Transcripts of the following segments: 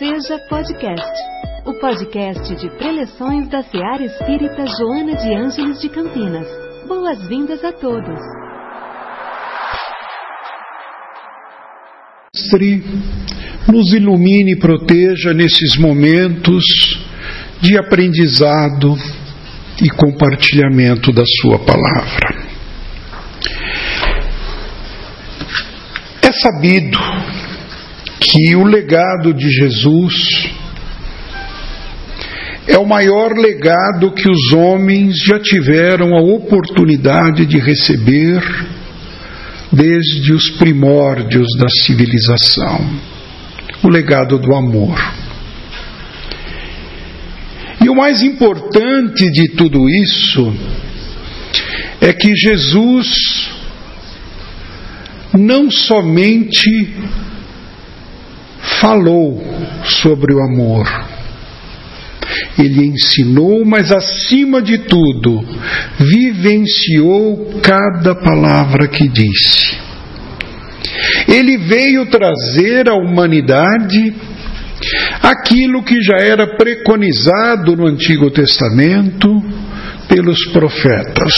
Seja Podcast, o podcast de preleções da Seara Espírita Joana de Ângeles de Campinas. Boas-vindas a todos. Nos ilumine e proteja nesses momentos de aprendizado e compartilhamento da Sua palavra. É sabido que o legado de Jesus é o maior legado que os homens já tiveram a oportunidade de receber desde os primórdios da civilização o legado do amor. E o mais importante de tudo isso é que Jesus não somente falou sobre o amor, ele ensinou, mas acima de tudo, vivenciou cada palavra que disse. Ele veio trazer à humanidade aquilo que já era preconizado no Antigo Testamento pelos profetas.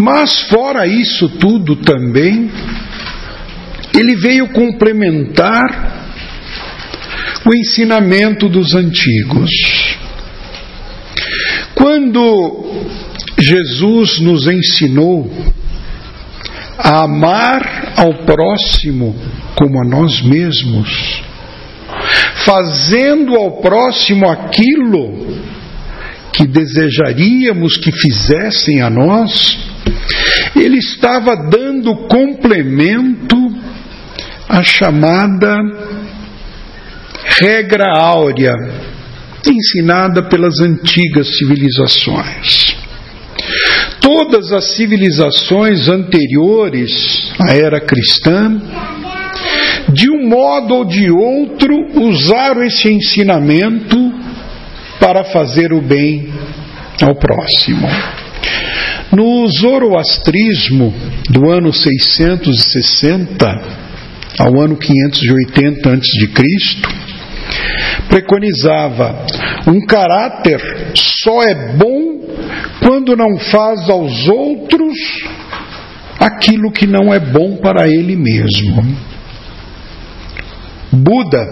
Mas, fora isso tudo também, ele veio complementar o ensinamento dos antigos. Quando Jesus nos ensinou a amar ao próximo como a nós mesmos, fazendo ao próximo aquilo que desejaríamos que fizessem a nós, ele estava dando complemento à chamada regra áurea ensinada pelas antigas civilizações. Todas as civilizações anteriores à era cristã, de um modo ou de outro, usaram esse ensinamento para fazer o bem ao próximo. No zoroastrismo do ano 660 ao ano 580 a.C., preconizava um caráter só é bom quando não faz aos outros aquilo que não é bom para ele mesmo. Buda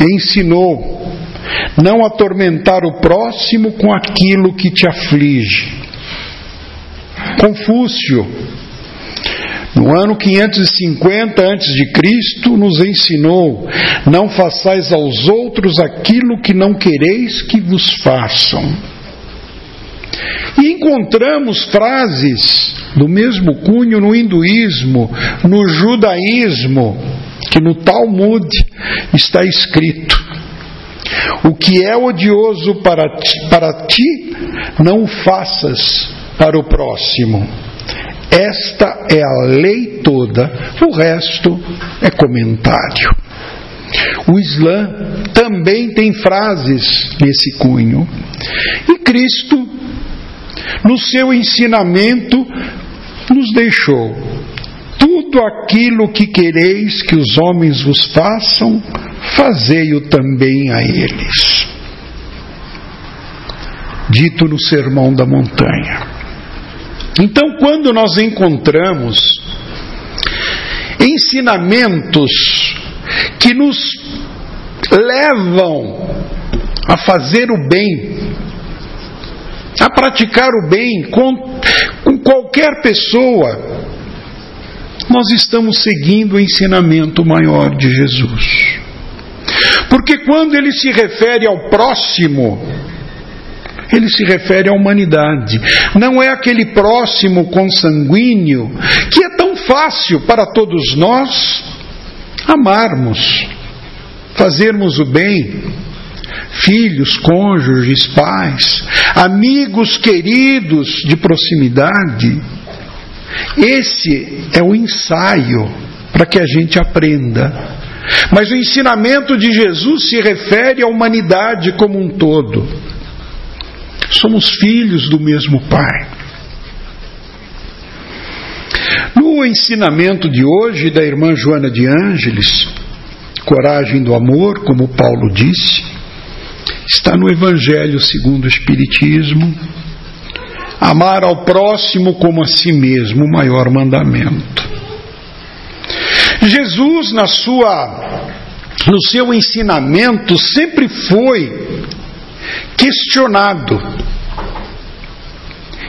ensinou não atormentar o próximo com aquilo que te aflige. Confúcio, no ano 550 a.C., nos ensinou: não façais aos outros aquilo que não quereis que vos façam. E encontramos frases do mesmo cunho no hinduísmo, no judaísmo, que no Talmud está escrito: o que é odioso para ti, para ti não faças para o próximo. Esta é a lei toda, o resto é comentário. O Islã também tem frases nesse cunho. E Cristo, no seu ensinamento, nos deixou: tudo aquilo que quereis que os homens vos façam, fazei-o também a eles. Dito no Sermão da Montanha. Então, quando nós encontramos ensinamentos que nos levam a fazer o bem, a praticar o bem com, com qualquer pessoa, nós estamos seguindo o ensinamento maior de Jesus. Porque quando ele se refere ao próximo, ele se refere à humanidade. Não é aquele próximo consanguíneo que é tão fácil para todos nós amarmos, fazermos o bem. Filhos, cônjuges, pais, amigos queridos de proximidade. Esse é o ensaio para que a gente aprenda. Mas o ensinamento de Jesus se refere à humanidade como um todo. Somos filhos do mesmo Pai. No ensinamento de hoje da irmã Joana de Ângeles, coragem do amor, como Paulo disse, está no Evangelho segundo o Espiritismo. Amar ao próximo como a si mesmo, o maior mandamento. Jesus, na sua, no seu ensinamento, sempre foi questionado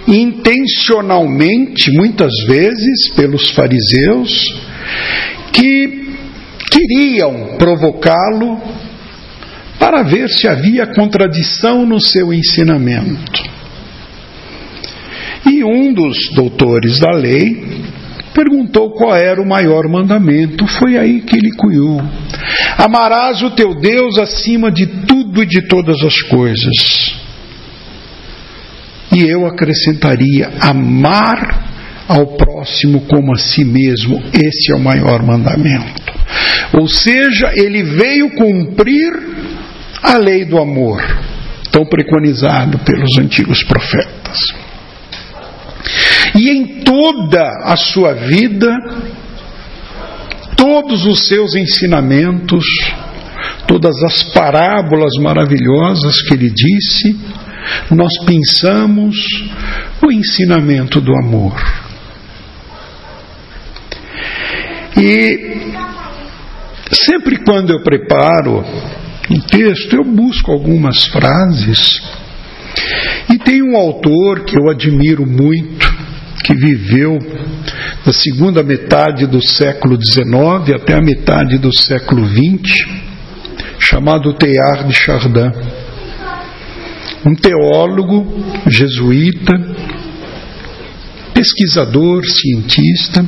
intencionalmente, muitas vezes, pelos fariseus, que queriam provocá-lo para ver se havia contradição no seu ensinamento. E um dos doutores da lei perguntou qual era o maior mandamento. Foi aí que ele cunhou: Amarás o teu Deus acima de tudo e de todas as coisas. E eu acrescentaria: amar ao próximo como a si mesmo. Esse é o maior mandamento. Ou seja, ele veio cumprir a lei do amor, tão preconizado pelos antigos profetas. E em toda a sua vida, todos os seus ensinamentos, todas as parábolas maravilhosas que ele disse, nós pensamos o ensinamento do amor. E sempre quando eu preparo um texto, eu busco algumas frases. E tem um autor que eu admiro muito, que viveu da segunda metade do século XIX até a metade do século XX, chamado Teilhard de Chardin. Um teólogo jesuíta, pesquisador, cientista,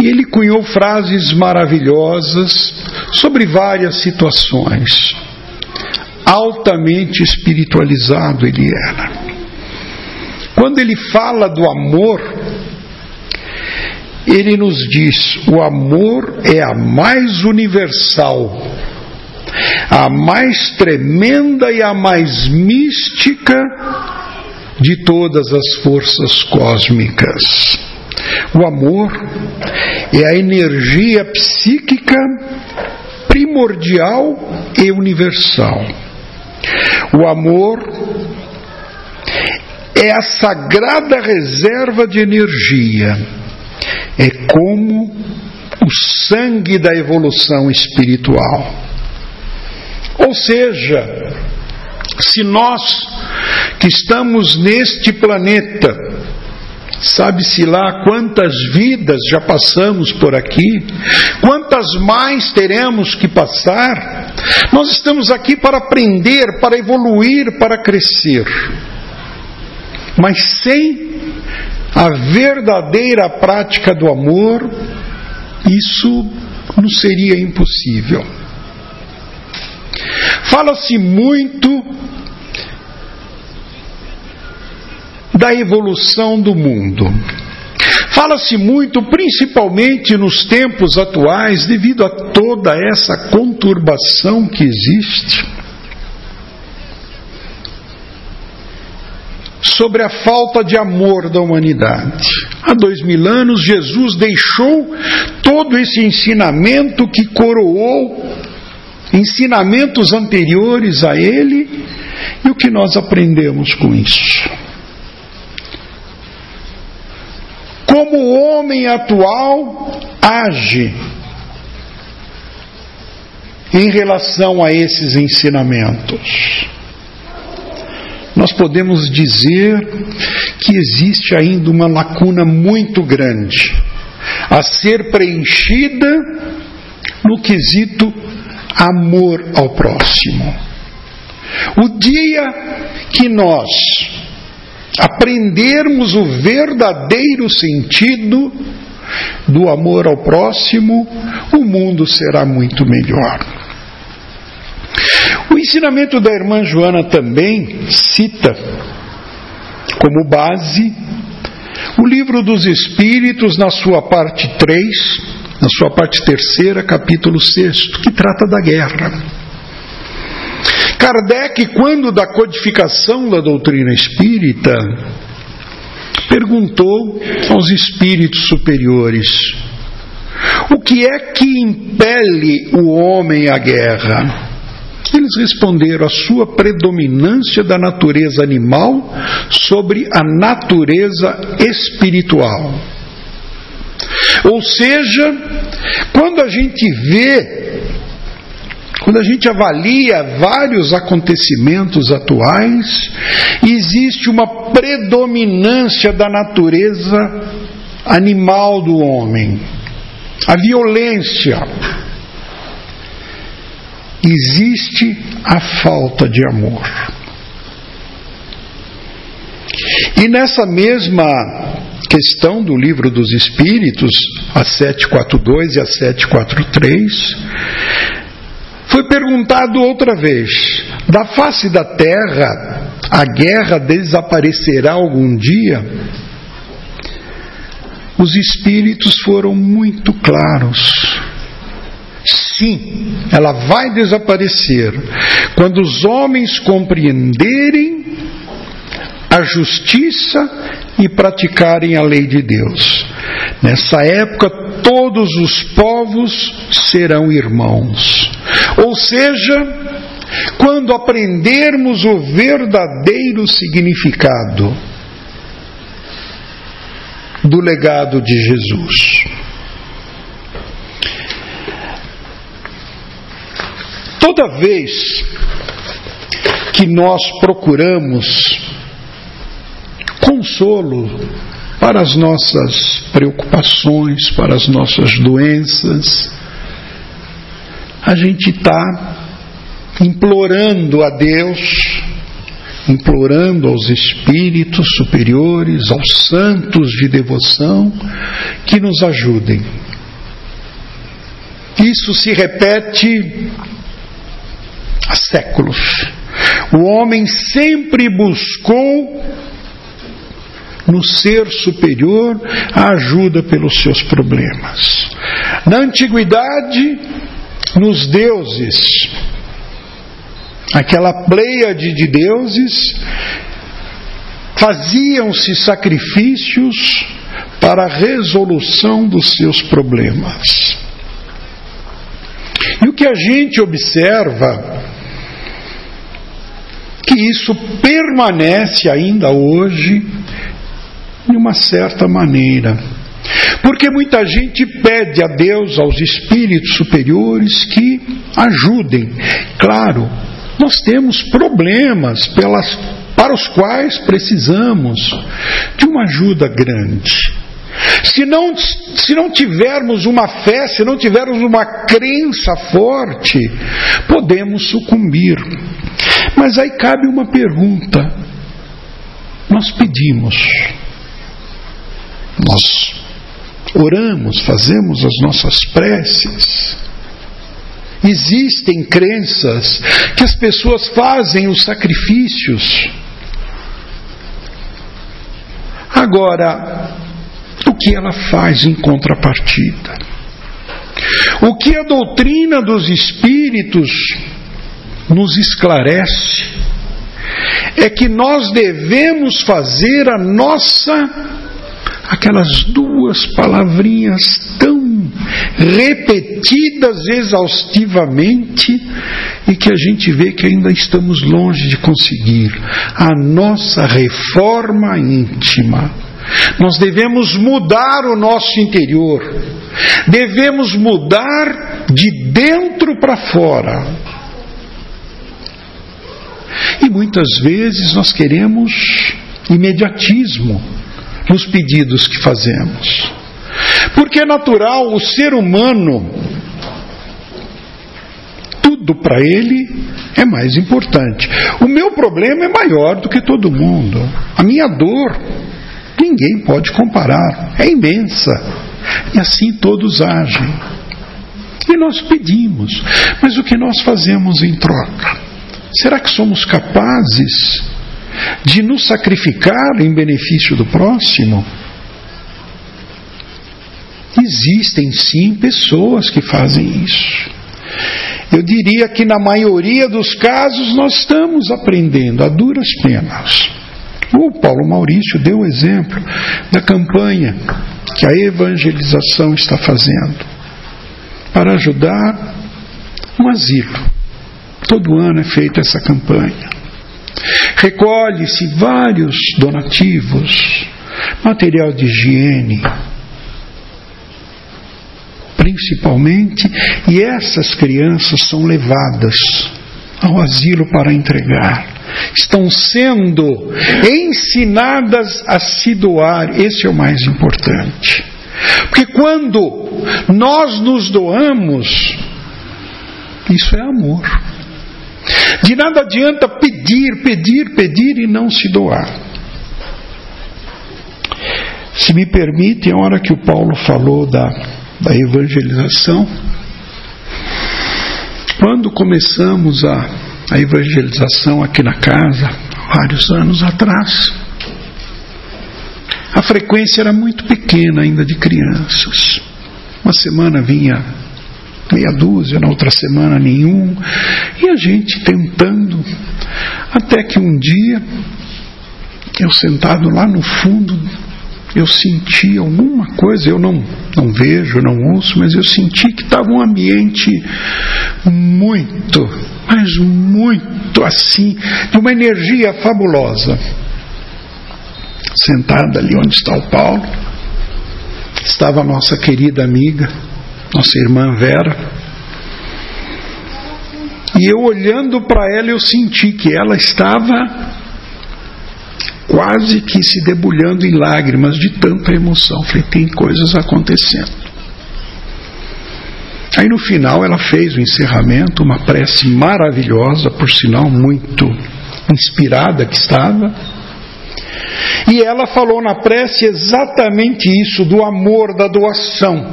e ele cunhou frases maravilhosas sobre várias situações. Altamente espiritualizado ele era. Quando ele fala do amor, ele nos diz: o amor é a mais universal, a mais tremenda e a mais mística de todas as forças cósmicas. O amor é a energia psíquica primordial e universal. O amor é a sagrada reserva de energia. É como o sangue da evolução espiritual. Ou seja, se nós que estamos neste planeta, sabe-se lá quantas vidas já passamos por aqui, quantas mais teremos que passar, nós estamos aqui para aprender, para evoluir, para crescer. Mas sem a verdadeira prática do amor, isso não seria impossível. Fala-se muito da evolução do mundo. Fala-se muito, principalmente nos tempos atuais, devido a toda essa conturbação que existe, sobre a falta de amor da humanidade. Há dois mil anos, Jesus deixou todo esse ensinamento que coroou ensinamentos anteriores a ele e o que nós aprendemos com isso. Como o homem atual age em relação a esses ensinamentos? Nós podemos dizer que existe ainda uma lacuna muito grande a ser preenchida no quesito amor ao próximo. O dia que nós aprendermos o verdadeiro sentido do amor ao próximo, o mundo será muito melhor. O ensinamento da irmã Joana também cita como base o livro dos Espíritos, na sua parte 3, na sua parte terceira, capítulo 6, que trata da guerra. Kardec, quando da codificação da doutrina espírita, perguntou aos espíritos superiores: O que é que impele o homem à guerra? Eles responderam a sua predominância da natureza animal sobre a natureza espiritual. Ou seja, quando a gente vê, quando a gente avalia vários acontecimentos atuais, existe uma predominância da natureza animal do homem. A violência, existe a falta de amor. E nessa mesma questão do livro dos Espíritos, a 742 e a 743, foi perguntado outra vez: da face da terra a guerra desaparecerá algum dia? Os Espíritos foram muito claros Sim, ela vai desaparecer quando os homens compreenderem a justiça e praticarem a lei de Deus. Nessa época, todos os povos serão irmãos. Ou seja, quando aprendermos o verdadeiro significado do legado de Jesus. Toda vez que nós procuramos consolo para as nossas preocupações, para as nossas doenças, a gente está implorando a Deus, implorando aos espíritos superiores, aos santos de devoção, que nos ajudem. Isso se repete há séculos. O homem sempre buscou no ser superior a ajuda pelos seus problemas. Na antiguidade, nos deuses, aquela pleiade de deuses, faziam-se sacrifícios para a resolução dos seus problemas. E o que a gente observa que isso permanece ainda hoje de uma certa maneira. Porque muita gente pede a Deus, aos espíritos superiores, que ajudem. Claro, nós temos problemas pelas, para os quais precisamos de uma ajuda grande. Se não, se não tivermos uma fé, se não tivermos uma crença forte, podemos sucumbir. Mas aí cabe uma pergunta. Nós pedimos, nós oramos, fazemos as nossas preces. Existem crenças que as pessoas fazem os sacrifícios. Agora, o que ela faz em contrapartida? O que a doutrina dos espíritos nos esclarece é que nós devemos fazer a nossa aquelas duas palavrinhas tão repetidas exaustivamente e que a gente vê que ainda estamos longe de conseguir a nossa reforma íntima. Nós devemos mudar o nosso interior, devemos mudar de dentro para fora. E muitas vezes nós queremos imediatismo nos pedidos que fazemos. Porque é natural, o ser humano, tudo para ele é mais importante. O meu problema é maior do que todo mundo. A minha dor, ninguém pode comparar, é imensa. E assim todos agem. E nós pedimos, mas o que nós fazemos em troca? Será que somos capazes de nos sacrificar em benefício do próximo? Existem sim pessoas que fazem isso. Eu diria que na maioria dos casos nós estamos aprendendo a duras penas. O Paulo Maurício deu o exemplo da campanha que a evangelização está fazendo para ajudar um asilo. Todo ano é feita essa campanha. Recolhe-se vários donativos, material de higiene, principalmente, e essas crianças são levadas ao asilo para entregar estão sendo ensinadas a se doar, esse é o mais importante. Porque quando nós nos doamos, isso é amor. De nada adianta pedir, pedir, pedir e não se doar. Se me permitem, a hora que o Paulo falou da, da evangelização, quando começamos a a evangelização aqui na casa, vários anos atrás. A frequência era muito pequena ainda de crianças. Uma semana vinha meia dúzia, na outra semana nenhum, e a gente tentando, até que um dia, eu sentado lá no fundo eu senti alguma coisa, eu não, não vejo, não ouço, mas eu senti que estava um ambiente muito, mas muito assim, de uma energia fabulosa. Sentada ali onde está o Paulo, estava a nossa querida amiga, nossa irmã Vera. E eu olhando para ela, eu senti que ela estava quase que se debulhando em lágrimas de tanta emoção. Falei, tem coisas acontecendo. Aí no final ela fez o encerramento, uma prece maravilhosa, por sinal muito inspirada que estava. E ela falou na prece exatamente isso, do amor, da doação.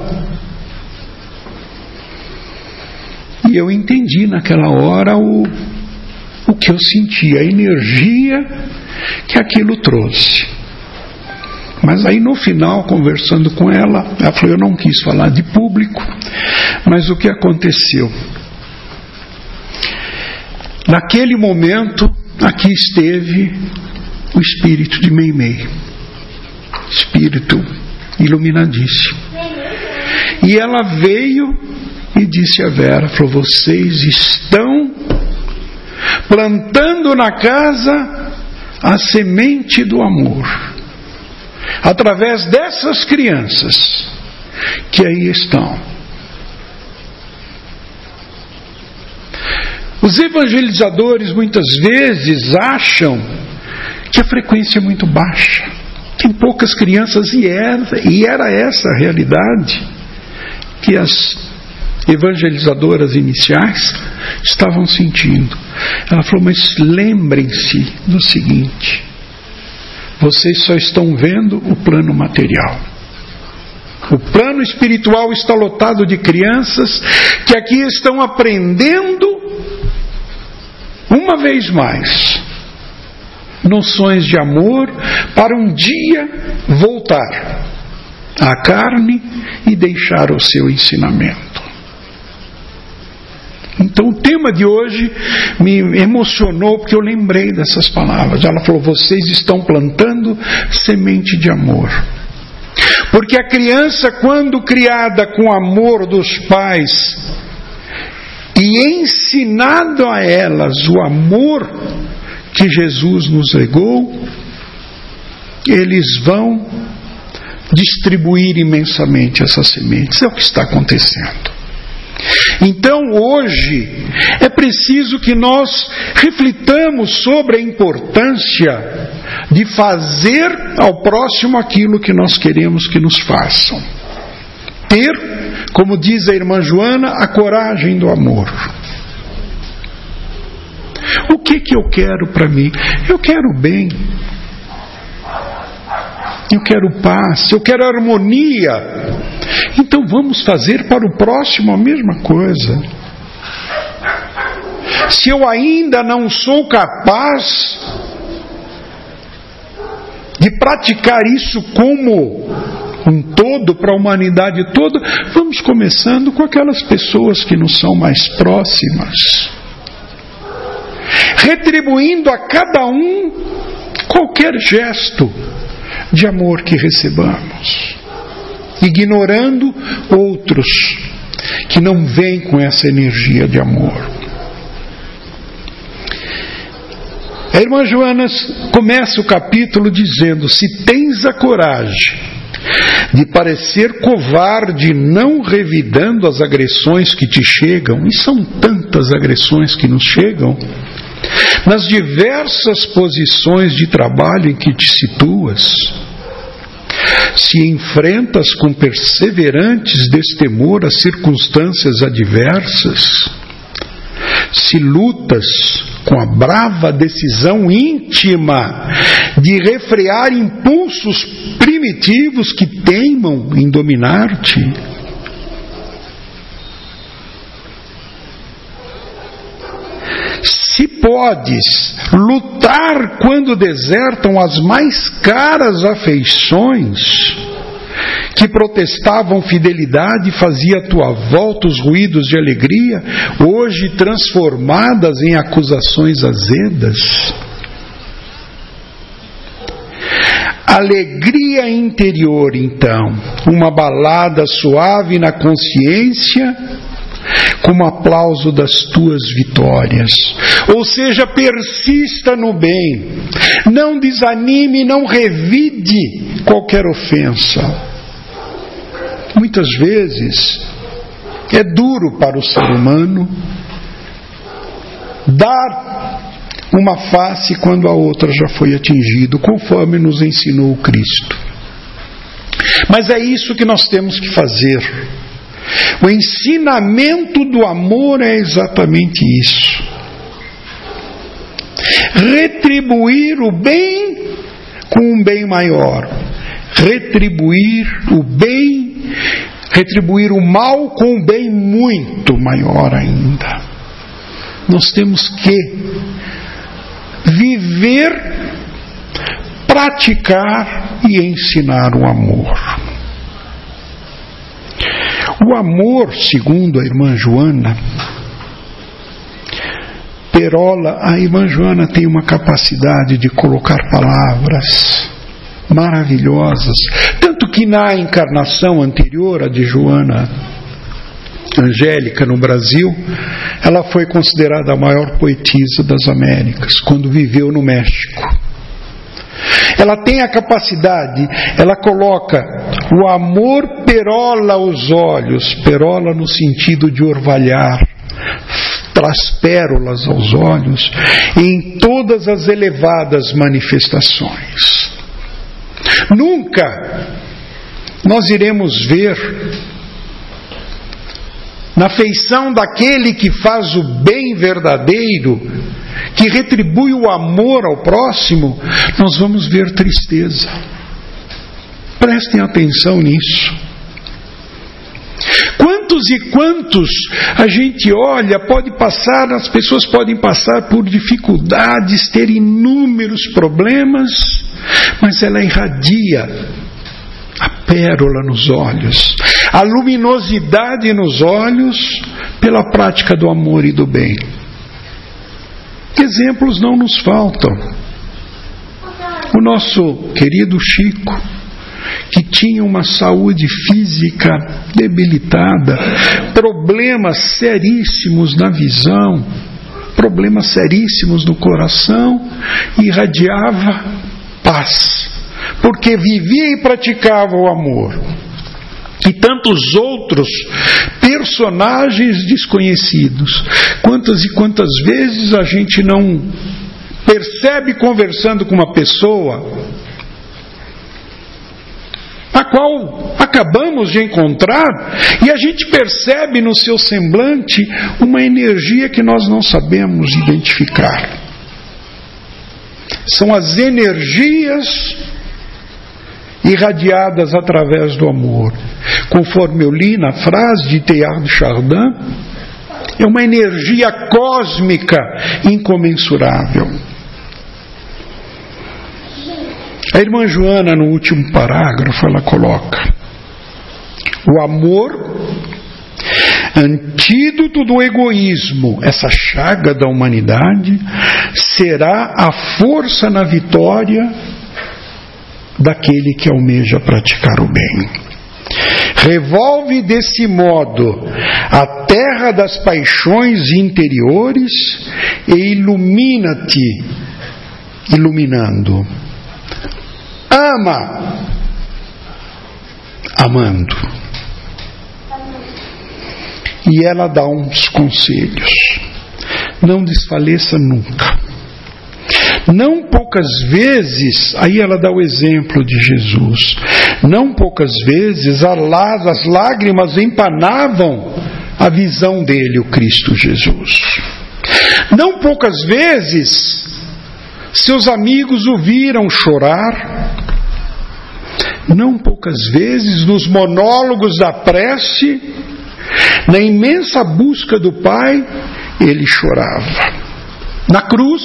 Eu entendi naquela hora o, o que eu senti, a energia que aquilo trouxe. Mas aí no final, conversando com ela, ela falou: Eu não quis falar de público, mas o que aconteceu? Naquele momento, aqui esteve o espírito de Meimei, espírito iluminadíssimo. E ela veio e disse a Vera: falou, Vocês estão plantando na casa a semente do amor. Através dessas crianças que aí estão. Os evangelizadores muitas vezes acham que a frequência é muito baixa, tem poucas crianças, e era, e era essa a realidade que as evangelizadoras iniciais estavam sentindo. Ela falou: Mas lembrem-se do seguinte: vocês só estão vendo o plano material. O plano espiritual está lotado de crianças que aqui estão aprendendo, uma vez mais, noções de amor para um dia voltar à carne e deixar o seu ensinamento. Então o tema de hoje me emocionou porque eu lembrei dessas palavras. Ela falou: vocês estão plantando semente de amor. Porque a criança, quando criada com amor dos pais e ensinado a elas o amor que Jesus nos legou, eles vão distribuir imensamente essas sementes. É o que está acontecendo. Então, hoje, é preciso que nós reflitamos sobre a importância de fazer ao próximo aquilo que nós queremos que nos façam. Ter, como diz a irmã Joana, a coragem do amor. O que que eu quero para mim? Eu quero bem. Eu quero paz, eu quero harmonia. Então vamos fazer para o próximo a mesma coisa. Se eu ainda não sou capaz de praticar isso como um todo para a humanidade toda, vamos começando com aquelas pessoas que nos são mais próximas, retribuindo a cada um qualquer gesto de amor que recebamos, ignorando outros que não vêm com essa energia de amor. A irmã Joana começa o capítulo dizendo: Se tens a coragem de parecer covarde, não revidando as agressões que te chegam, e são tantas agressões que nos chegam, nas diversas posições de trabalho em que te situas, se enfrentas com perseverantes destemor as circunstâncias adversas, se lutas com a brava decisão íntima de refrear impulsos primitivos que teimam em dominar-te. Se podes lutar quando desertam as mais caras afeições, que protestavam fidelidade, fazia à tua volta os ruídos de alegria, hoje transformadas em acusações azedas. Alegria interior, então, uma balada suave na consciência, como aplauso das tuas vitórias. Ou seja, persista no bem, não desanime, não revide qualquer ofensa. Muitas vezes é duro para o ser humano dar uma face quando a outra já foi atingida, conforme nos ensinou o Cristo. Mas é isso que nós temos que fazer. O ensinamento do amor é exatamente isso. Retribuir o bem com um bem maior. Retribuir o bem retribuir o mal com um bem muito maior ainda. Nós temos que viver, praticar e ensinar o amor. O amor, segundo a irmã Joana, Perola, a irmã Joana tem uma capacidade de colocar palavras maravilhosas. Tanto que na encarnação anterior, a de Joana Angélica no Brasil, ela foi considerada a maior poetisa das Américas, quando viveu no México. Ela tem a capacidade, ela coloca o amor perola aos olhos, perola no sentido de orvalhar, traz pérolas aos olhos em todas as elevadas manifestações. Nunca nós iremos ver na feição daquele que faz o bem verdadeiro, que retribui o amor ao próximo, nós vamos ver tristeza. Prestem atenção nisso. Quantos e quantos a gente olha, pode passar, as pessoas podem passar por dificuldades, ter inúmeros problemas, mas ela irradia a pérola nos olhos, a luminosidade nos olhos pela prática do amor e do bem. Exemplos não nos faltam. O nosso querido Chico, que tinha uma saúde física debilitada, problemas seríssimos na visão, problemas seríssimos no coração, irradiava paz, porque vivia e praticava o amor. E tantos outros personagens desconhecidos. Quantas e quantas vezes a gente não percebe conversando com uma pessoa a qual acabamos de encontrar, e a gente percebe no seu semblante uma energia que nós não sabemos identificar. São as energias irradiadas através do amor. Conforme eu li na frase de Teilhard Chardin, é uma energia cósmica incomensurável. A irmã Joana, no último parágrafo, ela coloca: o amor, antídoto do egoísmo, essa chaga da humanidade, será a força na vitória daquele que almeja praticar o bem. Revolve desse modo a terra das paixões interiores e ilumina-te, iluminando. Ama, amando. E ela dá uns conselhos. Não desfaleça nunca. Não poucas vezes, aí ela dá o exemplo de Jesus, não poucas vezes as lágrimas empanavam a visão dele, o Cristo Jesus. Não poucas vezes seus amigos o viram chorar. Não poucas vezes nos monólogos da prece, na imensa busca do Pai, ele chorava. Na cruz,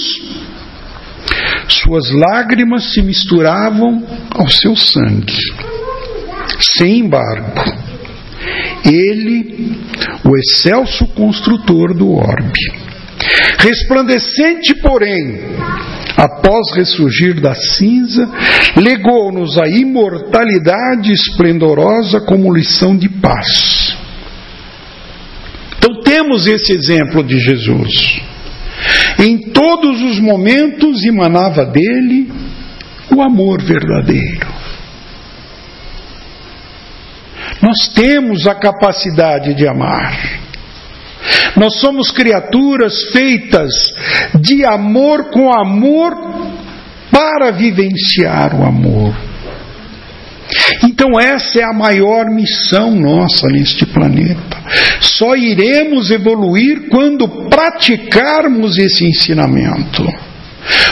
suas lágrimas se misturavam ao seu sangue. Sem embargo, ele, o excelso construtor do orbe, resplandecente, porém, após ressurgir da cinza, legou-nos a imortalidade esplendorosa como lição de paz. Então temos esse exemplo de Jesus. Em todos os momentos emanava dele o amor verdadeiro. Nós temos a capacidade de amar. Nós somos criaturas feitas de amor com amor para vivenciar o amor. Então, essa é a maior missão nossa neste planeta. Só iremos evoluir quando praticarmos esse ensinamento.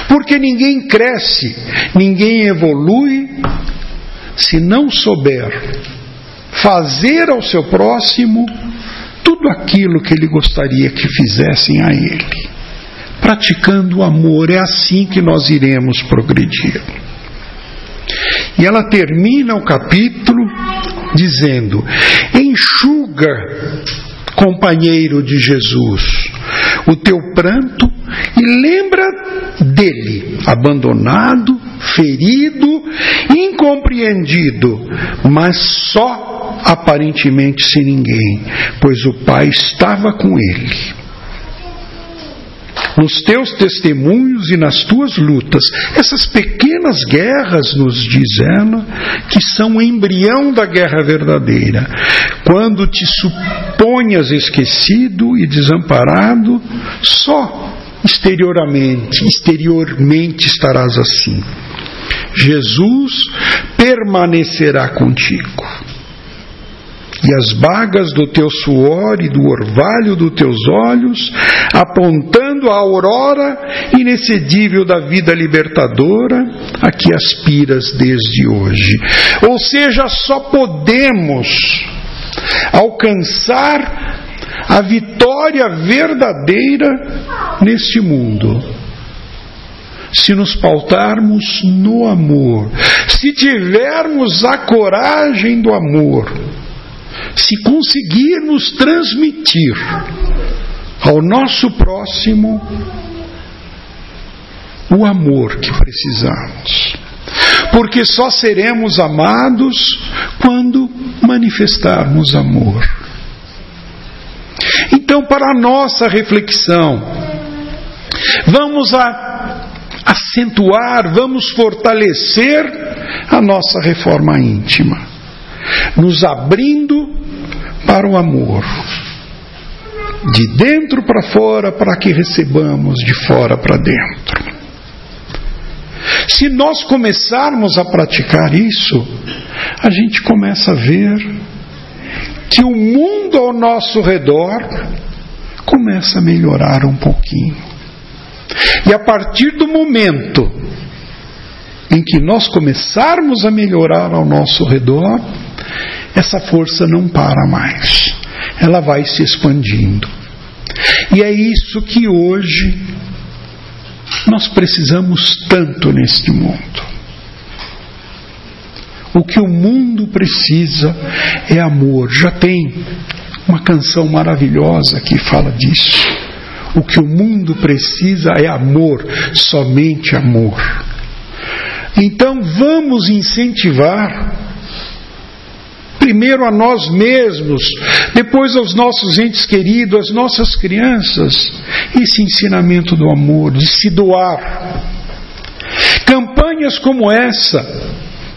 Porque ninguém cresce, ninguém evolui se não souber fazer ao seu próximo tudo aquilo que ele gostaria que fizessem a ele. Praticando o amor, é assim que nós iremos progredir. E ela termina o capítulo dizendo: enxuga, companheiro de Jesus, o teu pranto e lembra dele, abandonado, ferido, incompreendido, mas só aparentemente sem ninguém, pois o Pai estava com ele nos teus testemunhos e nas tuas lutas. Essas pequenas guerras, nos diz ela, que são o embrião da guerra verdadeira. Quando te suponhas esquecido e desamparado, só exteriormente, exteriormente estarás assim. Jesus permanecerá contigo e as bagas do teu suor e do orvalho dos teus olhos, apontando a aurora inexcedível da vida libertadora a que aspiras desde hoje. Ou seja, só podemos alcançar a vitória verdadeira neste mundo se nos pautarmos no amor, se tivermos a coragem do amor se conseguirmos transmitir ao nosso próximo o amor que precisamos. Porque só seremos amados quando manifestarmos amor. Então, para a nossa reflexão, vamos a acentuar, vamos fortalecer a nossa reforma íntima, nos abrindo para o amor. De dentro para fora, para que recebamos de fora para dentro. Se nós começarmos a praticar isso, a gente começa a ver que o mundo ao nosso redor começa a melhorar um pouquinho. E a partir do momento em que nós começarmos a melhorar ao nosso redor, essa força não para mais. Ela vai se expandindo. E é isso que hoje nós precisamos tanto neste mundo. O que o mundo precisa é amor. Já tem uma canção maravilhosa que fala disso. O que o mundo precisa é amor, somente amor. Então vamos incentivar primeiro a nós mesmos, depois aos nossos entes queridos, às nossas crianças, esse ensinamento do amor, de se doar. Campanhas como essa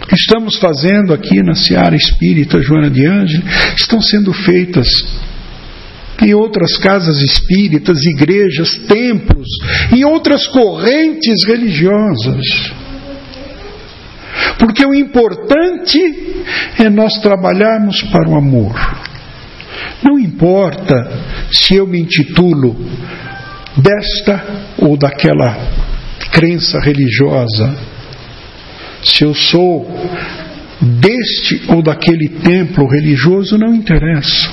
que estamos fazendo aqui na Seara Espírita Joana de Ângelo estão sendo feitas em outras casas espíritas, igrejas, templos, em outras correntes religiosas. Porque o importante é nós trabalharmos para o amor. Não importa se eu me intitulo desta ou daquela crença religiosa, se eu sou deste ou daquele templo religioso, não interessa.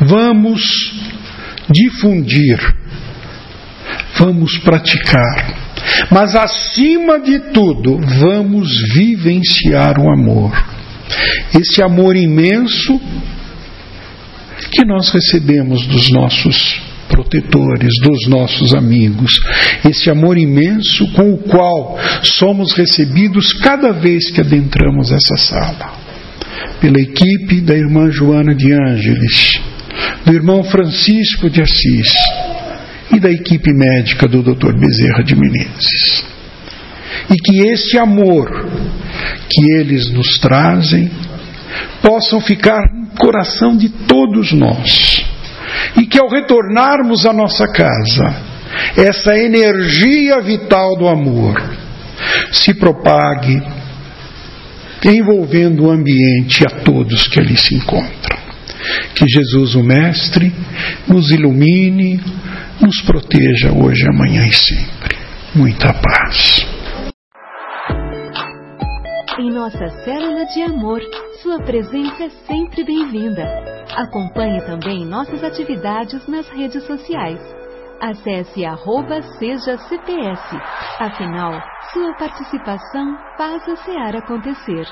Vamos difundir, vamos praticar mas acima de tudo, vamos vivenciar o amor. Esse amor imenso que nós recebemos dos nossos protetores, dos nossos amigos. Esse amor imenso com o qual somos recebidos cada vez que adentramos essa sala. Pela equipe da irmã Joana de Ângeles, do irmão Francisco de Assis, e da equipe médica do Dr. Bezerra de Menezes. E que esse amor que eles nos trazem possam ficar no coração de todos nós. E que ao retornarmos à nossa casa, essa energia vital do amor se propague, envolvendo o ambiente a todos que ali se encontram. Que Jesus, o Mestre, nos ilumine, nos proteja hoje, amanhã e sempre. Muita paz. Em nossa célula de amor, sua presença é sempre bem-vinda. Acompanhe também nossas atividades nas redes sociais. Acesse arroba seja CPS. Afinal, sua participação faz a SEAR acontecer.